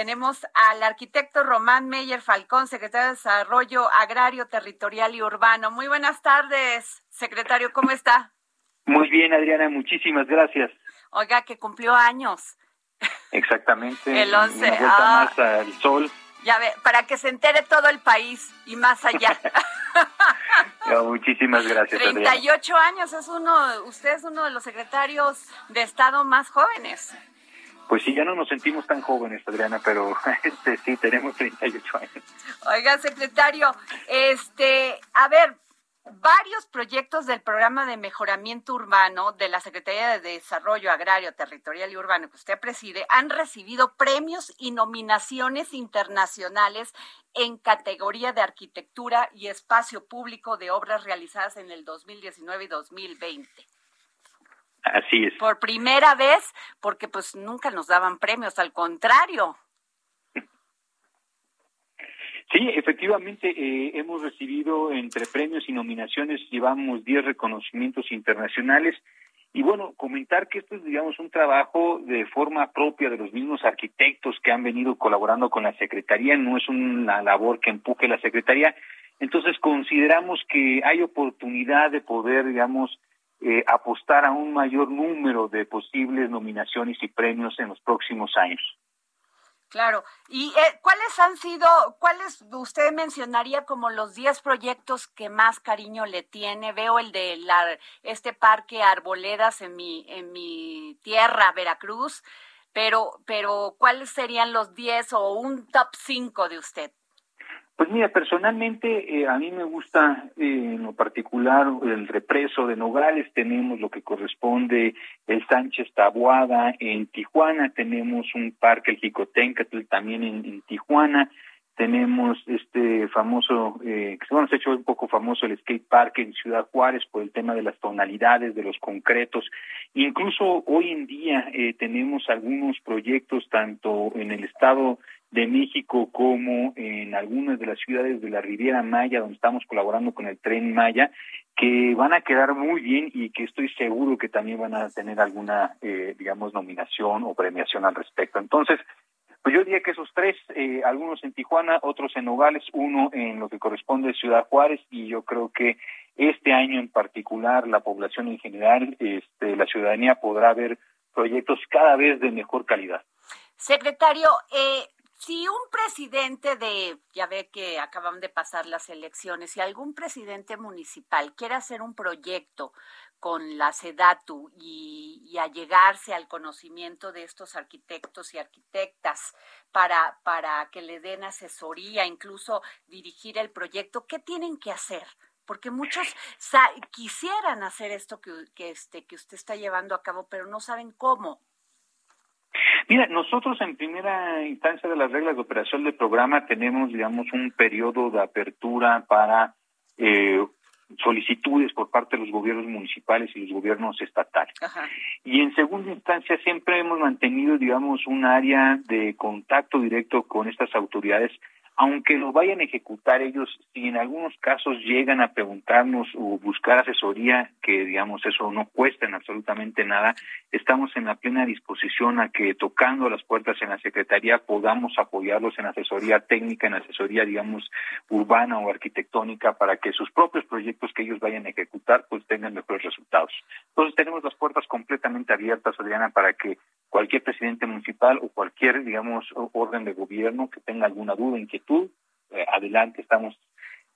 Tenemos al arquitecto Román Meyer Falcón, secretario de Desarrollo Agrario, Territorial y Urbano. Muy buenas tardes, secretario, ¿cómo está? Muy bien, Adriana, muchísimas gracias. Oiga, que cumplió años. Exactamente. El 11. Una vuelta Ah. más al sol. Ya ve, para que se entere todo el país y más allá. Muchísimas gracias, Adriana. 38 años, es uno, usted es uno de los secretarios de Estado más jóvenes. Pues sí, ya no nos sentimos tan jóvenes, Adriana, pero este sí, tenemos 38 años. Oiga, secretario, este, a ver, varios proyectos del programa de mejoramiento urbano de la Secretaría de Desarrollo Agrario, Territorial y Urbano que usted preside han recibido premios y nominaciones internacionales en categoría de arquitectura y espacio público de obras realizadas en el 2019 y 2020. Así es. Por primera vez, porque pues nunca nos daban premios, al contrario. Sí, efectivamente, eh, hemos recibido entre premios y nominaciones, llevamos 10 reconocimientos internacionales. Y bueno, comentar que esto es, digamos, un trabajo de forma propia de los mismos arquitectos que han venido colaborando con la Secretaría, no es una labor que empuje la Secretaría. Entonces, consideramos que hay oportunidad de poder, digamos, eh, apostar a un mayor número de posibles nominaciones y premios en los próximos años. Claro. ¿Y eh, cuáles han sido, cuáles usted mencionaría como los 10 proyectos que más cariño le tiene? Veo el de la, este parque Arboledas en mi, en mi tierra, Veracruz, pero, pero ¿cuáles serían los 10 o un top 5 de usted? Pues mira, personalmente eh, a mí me gusta eh, en lo particular el represo de Nogales, tenemos lo que corresponde el Sánchez Tabuada en Tijuana, tenemos un parque, el Jicotencatl también en, Tijuana, tenemos este famoso, eh, que bueno, se ha hecho un poco famoso el skate park en Ciudad Juárez por el tema de las tonalidades, de los concretos. Incluso hoy en día eh, tenemos algunos proyectos tanto en el estado de México como en algunas de las ciudades de la Riviera Maya, donde estamos colaborando con el Tren Maya, que van a quedar muy bien y que estoy seguro que también van a tener alguna, eh, digamos, nominación o premiación al respecto. Entonces, pues yo diría que esos tres, eh, algunos en Tijuana, otros en Nogales, uno en lo que corresponde a Ciudad Juárez, y yo creo que este año en particular, la población en general, este, la ciudadanía podrá ver proyectos cada vez de mejor calidad. Secretario, eh, si un presidente de, ya ve que acaban de pasar las elecciones, si algún presidente municipal quiere hacer un proyecto con la SEDATU y, allegarse al conocimiento de estos arquitectos y arquitectas para, para que le den asesoría, incluso dirigir el proyecto, ¿qué tienen que hacer? Porque muchos quisieran hacer esto que, que, este, que usted está llevando a cabo, pero no saben cómo. Mira, nosotros en primera instancia de las reglas de operación del programa tenemos, digamos, un periodo de apertura para eh, solicitudes por parte de los gobiernos municipales y los gobiernos estatales. Ajá. Y en segunda instancia siempre hemos mantenido, digamos, un área de contacto directo con estas autoridades aunque lo vayan a ejecutar ellos, si en algunos casos llegan a preguntarnos o buscar asesoría, que digamos eso no cuesta en absolutamente nada, estamos en la plena disposición a que tocando las puertas en la Secretaría podamos apoyarlos en asesoría técnica, en asesoría, digamos, urbana o arquitectónica para que sus propios proyectos que ellos vayan a ejecutar pues tengan mejores resultados. Entonces tenemos las puertas completamente abiertas, Adriana, para que cualquier presidente municipal o cualquier, digamos, orden de gobierno que tenga alguna duda, inquietud, eh, adelante, estamos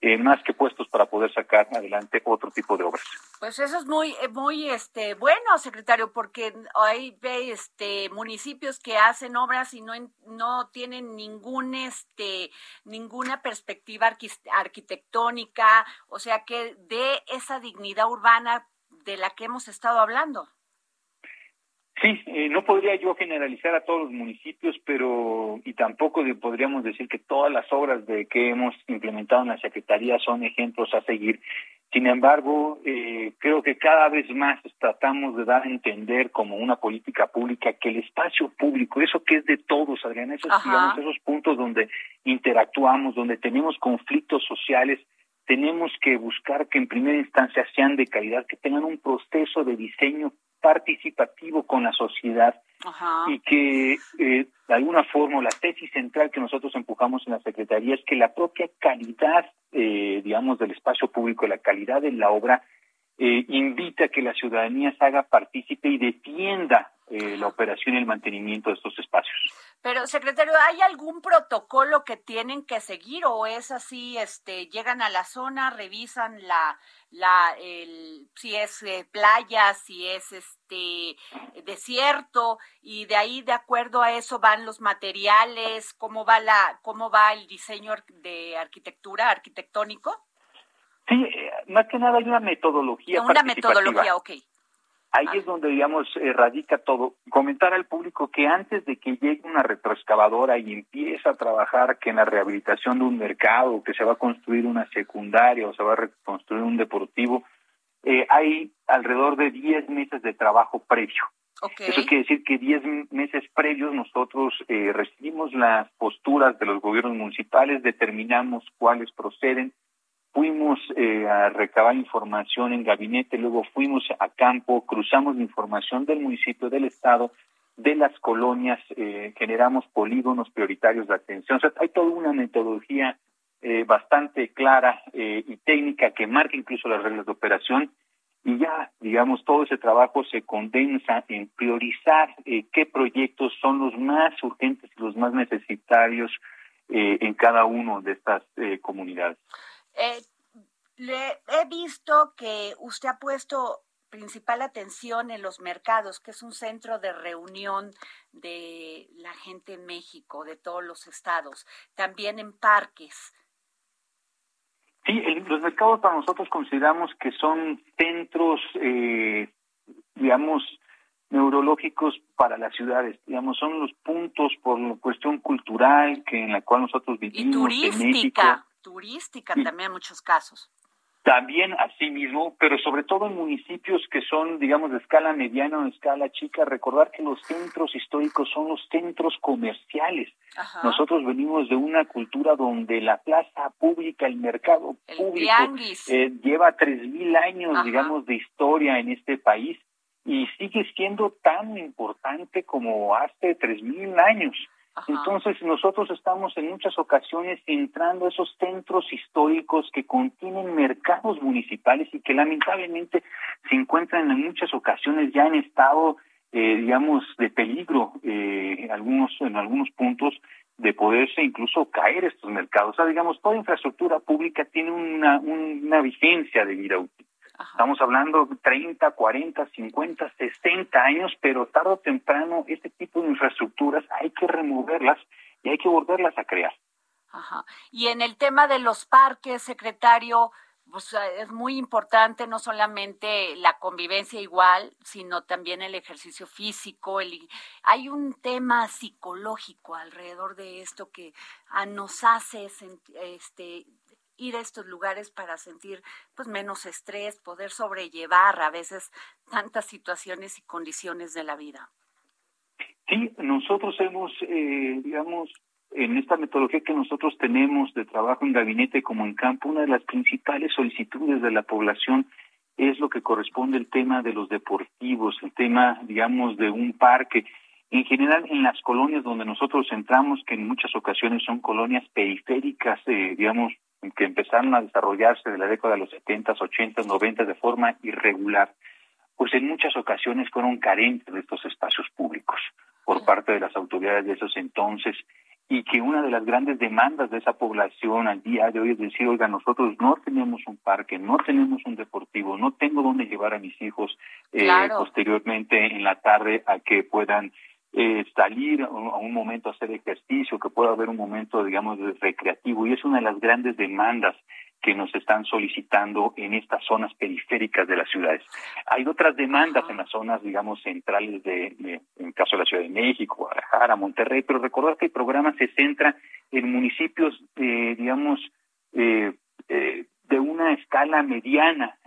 eh, más que puestos para poder sacar adelante otro tipo de obras. Pues eso es muy, muy este, bueno, secretario, porque hay este, municipios que hacen obras y no, no tienen ningún, este, ninguna perspectiva arquitectónica, o sea, que de esa dignidad urbana de la que hemos estado hablando. Sí, eh, no podría yo generalizar a todos los municipios, pero y tampoco podríamos decir que todas las obras de que hemos implementado en la Secretaría son ejemplos a seguir. Sin embargo, eh, creo que cada vez más tratamos de dar a entender como una política pública que el espacio público, eso que es de todos, Adriana, esos, digamos, esos puntos donde interactuamos, donde tenemos conflictos sociales, tenemos que buscar que en primera instancia sean de calidad, que tengan un proceso de diseño participativo con la sociedad y que eh, de alguna forma la tesis central que nosotros empujamos en la Secretaría es que la propia calidad, eh, digamos, del espacio público, la calidad de la obra, eh, invita a que la ciudadanía se haga partícipe y defienda eh, la operación y el mantenimiento de estos espacios. Pero, secretario, ¿hay algún protocolo que tienen que seguir o es así, este, llegan a la zona, revisan la, la, el, si es eh, playa, si es este desierto y de ahí, de acuerdo a eso, van los materiales, cómo va la, cómo va el diseño de arquitectura, arquitectónico? Sí, eh, más que nada hay una metodología. Una metodología, ok. Ahí es donde, digamos, radica todo. Comentar al público que antes de que llegue una retroexcavadora y empiece a trabajar que en la rehabilitación de un mercado, que se va a construir una secundaria o se va a reconstruir un deportivo, eh, hay alrededor de 10 meses de trabajo previo. Eso quiere decir que 10 meses previos nosotros eh, recibimos las posturas de los gobiernos municipales, determinamos cuáles proceden, fuimos eh, a recabar información en gabinete, luego fuimos a campo, cruzamos la información del municipio, del estado, de las colonias, eh, generamos polígonos prioritarios de atención. O sea, hay toda una metodología eh, bastante clara y técnica que marca incluso las reglas de operación y ya, digamos, todo ese trabajo se condensa en priorizar qué proyectos son los más urgentes y los más necesitarios en cada uno de estas comunidades. Eh, le he visto que usted ha puesto principal atención en los mercados, que es un centro de reunión de la gente en México, de todos los estados, también en parques. Sí, los mercados para nosotros consideramos que son centros, eh, digamos, neurológicos para las ciudades, digamos, son los puntos por la cuestión cultural que en la cual nosotros vivimos. Y turística turística también en muchos casos. También así mismo, pero sobre todo en municipios que son, digamos, de escala mediana o de escala chica, recordar que los centros históricos son los centros comerciales. Nosotros venimos de una cultura donde la plaza pública, el mercado público, eh, lleva tres mil años, digamos, de historia en este país y sigue siendo tan importante como hace tres mil años. Entonces nosotros estamos en muchas ocasiones entrando a esos centros históricos que contienen mercados municipales y que lamentablemente se encuentran en muchas ocasiones ya en estado, eh, digamos, de peligro, eh, algunos, en algunos puntos de poderse incluso caer estos mercados. O sea, digamos, toda infraestructura pública tiene una, una vigencia de vida útil. Estamos hablando de 30, 40, 50, 60 años, pero tarde o temprano este tipo de infraestructuras hay que removerlas y hay que volverlas a crear. Ajá. Y en el tema de los parques, secretario, pues es muy importante no solamente la convivencia igual, sino también el ejercicio físico. El, hay un tema psicológico alrededor de esto que nos hace este, ir a estos lugares para sentir pues menos estrés, poder sobrellevar a veces tantas situaciones y condiciones de la vida. Sí, nosotros hemos, eh, digamos, en esta metodología que nosotros tenemos de trabajo en gabinete como en campo, una de las principales solicitudes de la población es lo que corresponde al tema de los deportivos, el tema, digamos, de un parque. En general, en las colonias donde nosotros entramos, que en muchas ocasiones son colonias periféricas, eh, digamos, que empezaron a desarrollarse de la década de los 70, 80, 90 de forma irregular, pues en muchas ocasiones fueron carentes de estos espacios públicos por parte de las autoridades de esos entonces y que una de las grandes demandas de esa población al día de hoy es decir, oiga, nosotros no tenemos un parque, no tenemos un deportivo, no tengo dónde llevar a mis hijos eh, posteriormente en la tarde a que puedan eh, salir a un momento a hacer ejercicio, que pueda haber un momento, digamos, recreativo, y es una de las grandes demandas que nos están solicitando en estas zonas periféricas de las ciudades. Hay otras demandas en las zonas, digamos, centrales de, en el caso de la Ciudad de México, Guadalajara, Monterrey, pero recordar que el programa se centra en municipios, eh, digamos, eh, eh, de una escala mediana,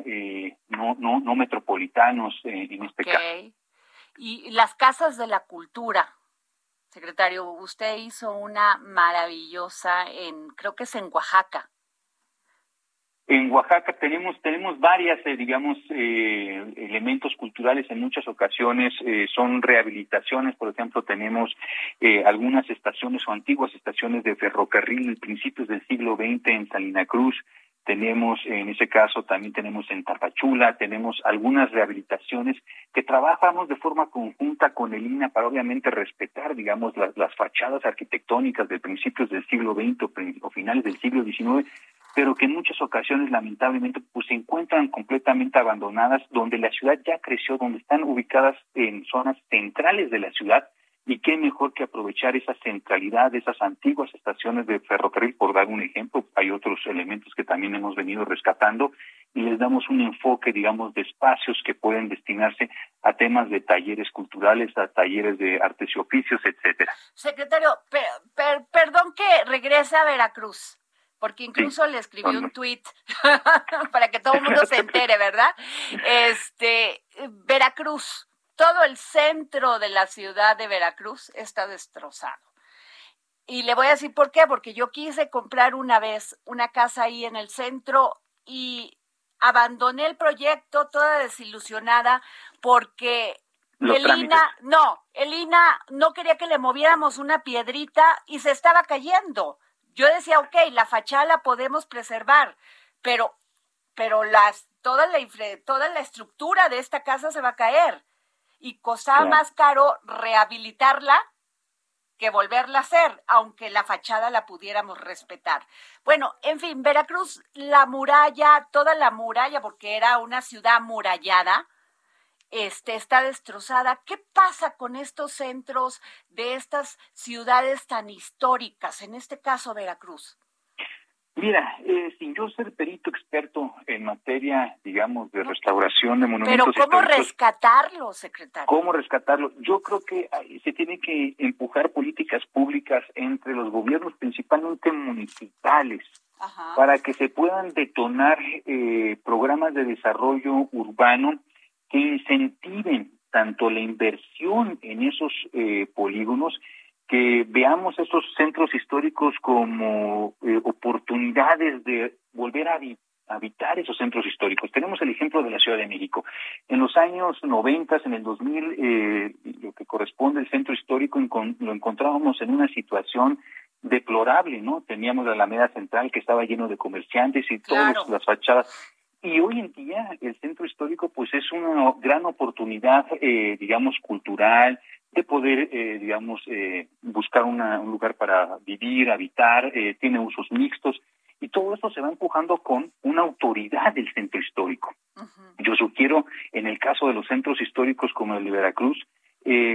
no, no, no metropolitanos en este caso. Y las casas de la cultura, secretario, usted hizo una maravillosa en, creo que es en Oaxaca. En Oaxaca tenemos tenemos varias, eh, digamos, eh, elementos culturales en muchas ocasiones eh, son rehabilitaciones. Por ejemplo, tenemos algunas estaciones o antiguas estaciones de ferrocarril en principios del siglo XX en Salina Cruz. Tenemos, en ese caso, también tenemos en Tapachula, tenemos algunas rehabilitaciones que trabajamos de forma conjunta con el INA para obviamente respetar, digamos, las, las fachadas arquitectónicas de principios del siglo XX o, finales del siglo XIX pero que en muchas ocasiones lamentablemente pues se encuentran completamente abandonadas, donde la ciudad ya creció, donde están ubicadas en zonas centrales de la ciudad y qué mejor que aprovechar esa centralidad de esas antiguas estaciones de ferrocarril, por dar un ejemplo, hay otros elementos que también hemos venido rescatando y les damos un enfoque, digamos, de espacios que pueden destinarse a temas de talleres culturales, a talleres de artes y oficios, etcétera. Secretario, perdón que regrese a Veracruz porque incluso le escribí un tweet para que todo el mundo se entere, ¿verdad? Este, Veracruz, todo el centro de la ciudad de Veracruz está destrozado. Y le voy a decir por qué, porque yo quise comprar una vez una casa ahí en el centro y abandoné el proyecto toda desilusionada porque Elina, no, Elina no quería que le moviéramos una piedrita y se estaba cayendo yo decía, ok, la fachada la podemos preservar, pero, pero las, toda, la, toda la estructura de esta casa se va a caer. Y costaba más caro rehabilitarla que volverla a hacer, aunque la fachada la pudiéramos respetar. Bueno, en fin, Veracruz, la muralla, toda la muralla, porque era una ciudad murallada, este, está destrozada. ¿Qué pasa con estos centros de estas ciudades tan históricas, en este caso Veracruz? Mira, eh, sin yo ser perito experto en materia, digamos, de restauración de monumentos Pero ¿cómo rescatarlo, secretario? ¿Cómo rescatarlo? Yo creo que se tiene que empujar políticas públicas entre los gobiernos, principalmente municipales, para que se puedan detonar eh, programas de desarrollo urbano que incentiven tanto la inversión en esos eh, polígonos, que veamos esos centros históricos como eh, oportunidades de volver a habitar esos centros históricos. Tenemos el ejemplo de la Ciudad de México. En los años 90, en el 2000, eh, lo que corresponde al centro histórico lo encontrábamos en una situación deplorable, ¿no? Teníamos la Alameda Central que estaba lleno de comerciantes y todas las fachadas y hoy en día el centro histórico pues es una gran oportunidad, eh, digamos, cultural, de poder, eh, digamos, eh, buscar un lugar para vivir, habitar, tiene usos mixtos y todo esto se va empujando con una autoridad del centro histórico. Yo sugiero, en el caso de los centros históricos como el de Veracruz,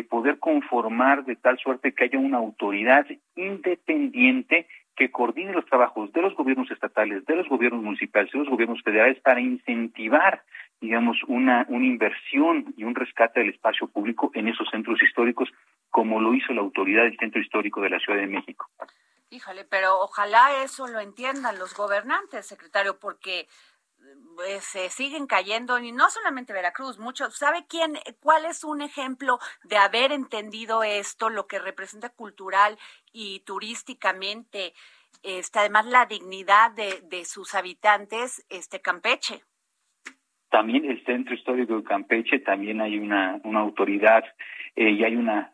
poder conformar de tal suerte que haya una autoridad independiente que coordine los trabajos de los gobiernos estatales, de los gobiernos municipales, de los gobiernos federales para incentivar, digamos, una, una inversión y un rescate del espacio público en esos centros históricos, como lo hizo la autoridad del Centro Histórico de la Ciudad de México. Híjole, pero ojalá eso lo entiendan los gobernantes, secretario, porque pues, se siguen cayendo y no solamente Veracruz, muchos. ¿Sabe quién, cuál es un ejemplo de haber entendido esto, lo que representa cultural y turísticamente, este, además la dignidad de, de sus habitantes, este Campeche? También el Centro Histórico de Campeche, también hay una, una autoridad eh, y hay una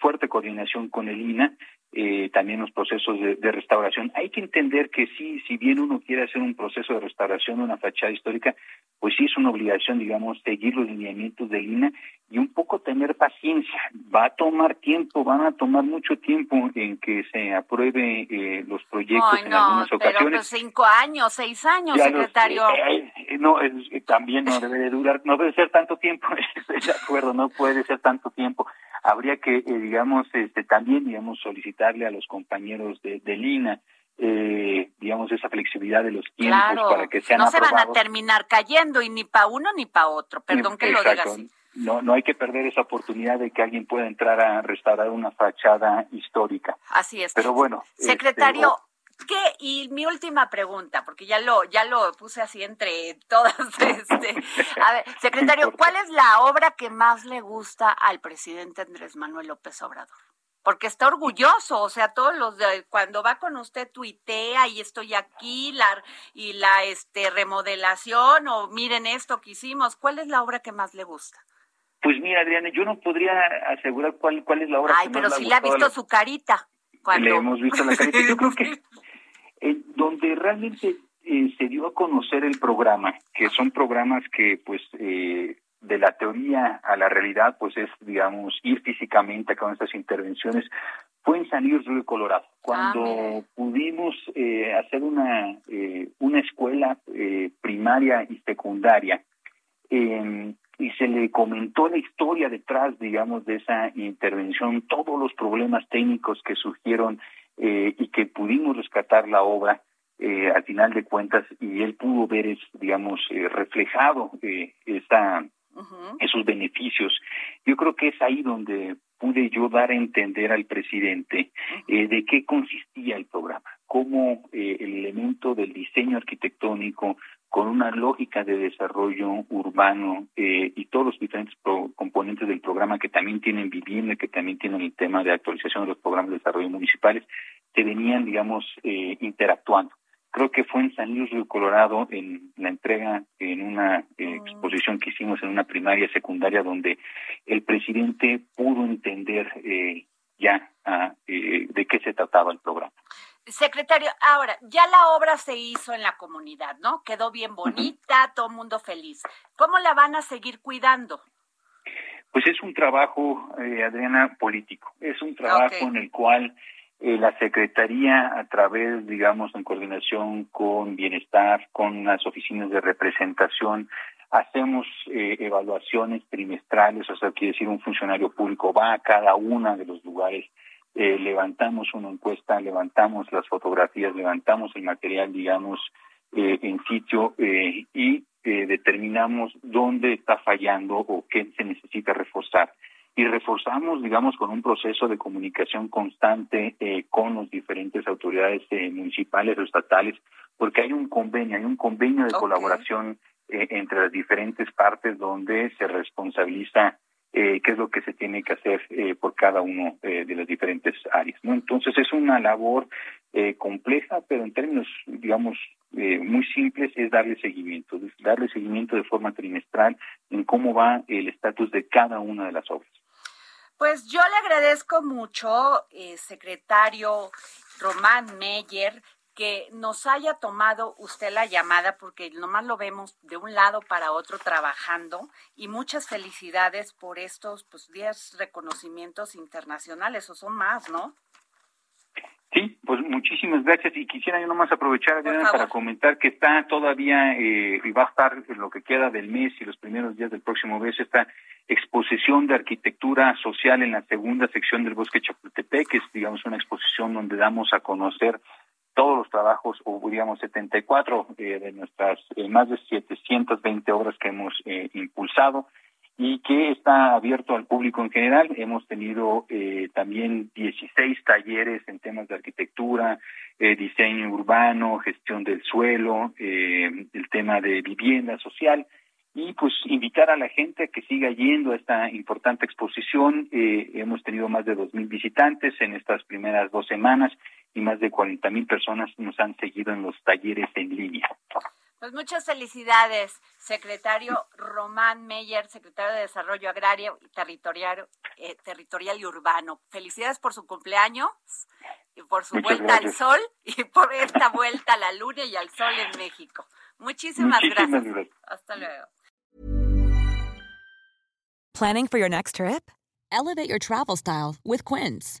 fuerte coordinación con el INA eh, también los procesos de, restauración. Hay que entender que sí, si bien uno quiere hacer un proceso de restauración de una fachada histórica, pues sí es una obligación, digamos, seguir los lineamientos de Lina y un poco tener paciencia. Va a tomar tiempo, van a tomar mucho tiempo en que se apruebe eh, los proyectos en algunas ocasiones. Pues cinco años, seis años, secretario. Eh, no, también no debe de durar, no debe ser tanto tiempo, estoy de acuerdo, no puede ser tanto tiempo habría que, eh, digamos, este, también, digamos, solicitarle a los compañeros de, de Lina eh, digamos, esa flexibilidad de los tiempos para que sean No se van a terminar cayendo y ni para uno ni para otro, perdón que lo diga así. No, no hay que perder esa oportunidad de que alguien pueda entrar a restaurar una fachada histórica. Así es. Pero bueno. Secretario, ¿Qué? Y mi última pregunta, porque ya lo, ya lo puse así entre todas. Este, a ver, secretario, ¿cuál es la obra que más le gusta al presidente Andrés Manuel López Obrador? Porque está orgulloso, o sea, todos los de, cuando va con usted tuitea y estoy aquí la, y la este remodelación o miren esto que hicimos, ¿cuál es la obra que más le gusta? Pues mira, Adriana, yo no podría asegurar cuál cuál es la obra. Ay, pero sí le ha visto su carita. Le hemos visto la carita. Yo creo que eh, donde realmente eh, se dio a conocer el programa, que son programas que pues eh, de la teoría a la realidad pues es digamos ir físicamente a con estas intervenciones fue en San Luis Río Colorado. Cuando ah, pudimos hacer una una escuela primaria y secundaria y se le comentó la historia detrás digamos de esa intervención todos los problemas técnicos que surgieron eh, y que pudimos rescatar la obra eh, al final de cuentas y él pudo ver, es, digamos, eh, reflejado esta, esos beneficios. Yo creo que es ahí donde pude yo dar a entender al presidente de qué consistía el programa, cómo el elemento del diseño arquitectónico con una lógica de desarrollo urbano eh, y todos los diferentes componentes del programa que también tienen vivienda, que también tienen el tema de actualización de los programas de desarrollo municipales, se venían, digamos, eh, interactuando. Creo que fue en San Luis Río Colorado, en la entrega, en una eh, mm. exposición que hicimos en una primaria secundaria, donde el presidente pudo entender ya ah, de qué se trataba el programa. Secretario, ahora, ya la obra se hizo en la comunidad, ¿no? Quedó bien bonita, todo el mundo feliz. ¿Cómo la van a seguir cuidando? Pues es un trabajo, eh, Adriana, político. Es un trabajo en el cual eh, la Secretaría, a través, digamos, en coordinación con Bienestar, con las oficinas de representación, hacemos eh, evaluaciones trimestrales, o sea, quiere decir, un funcionario público va a cada uno de los lugares eh, levantamos una encuesta, levantamos las fotografías, levantamos el material, digamos, eh, en sitio eh, y determinamos dónde está fallando o qué se necesita reforzar. Y reforzamos, digamos, con un proceso de comunicación constante con las diferentes autoridades municipales o estatales, porque hay un convenio, hay un convenio de colaboración entre las diferentes partes donde se responsabiliza eh, qué es lo que se tiene que hacer eh, por cada uno eh, de las diferentes áreas. Entonces es una labor eh, compleja, pero en términos, digamos, muy simples, es darle seguimiento, darle seguimiento de forma trimestral en cómo va el estatus de cada una de las obras. Pues yo le agradezco mucho, secretario Román Meyer, que nos haya tomado usted la llamada porque nomás lo vemos de un lado para otro trabajando y muchas felicidades por estos pues 10 reconocimientos internacionales o son más, ¿no? Sí, pues muchísimas gracias y quisiera yo nomás aprovechar para comentar que está todavía eh, y va a estar en lo que queda del mes y los primeros días del próximo mes esta exposición de arquitectura social en la segunda sección del Bosque Chapultepec, que es digamos una exposición donde damos a conocer todos los trabajos, o diríamos 74 eh, de nuestras eh, más de 720 obras que hemos eh, impulsado y que está abierto al público en general. Hemos tenido también 16 talleres en temas de arquitectura, diseño urbano, gestión del suelo, el tema de vivienda social y pues invitar a la gente a que siga yendo a esta importante exposición. Eh, hemos tenido más de dos mil visitantes en estas primeras dos semanas y más de cuarenta mil personas nos han seguido en los talleres en línea. Pues muchas felicidades, secretario Román Meyer, secretario de Desarrollo Agrario y Territorial, eh, territorial y Urbano. Felicidades por su cumpleaños y por su vuelta al sol y por esta vuelta a la luna y al sol en México. Muchísimas, gracias. Hasta luego. Planning for your next trip? Elevate your travel style with Quince.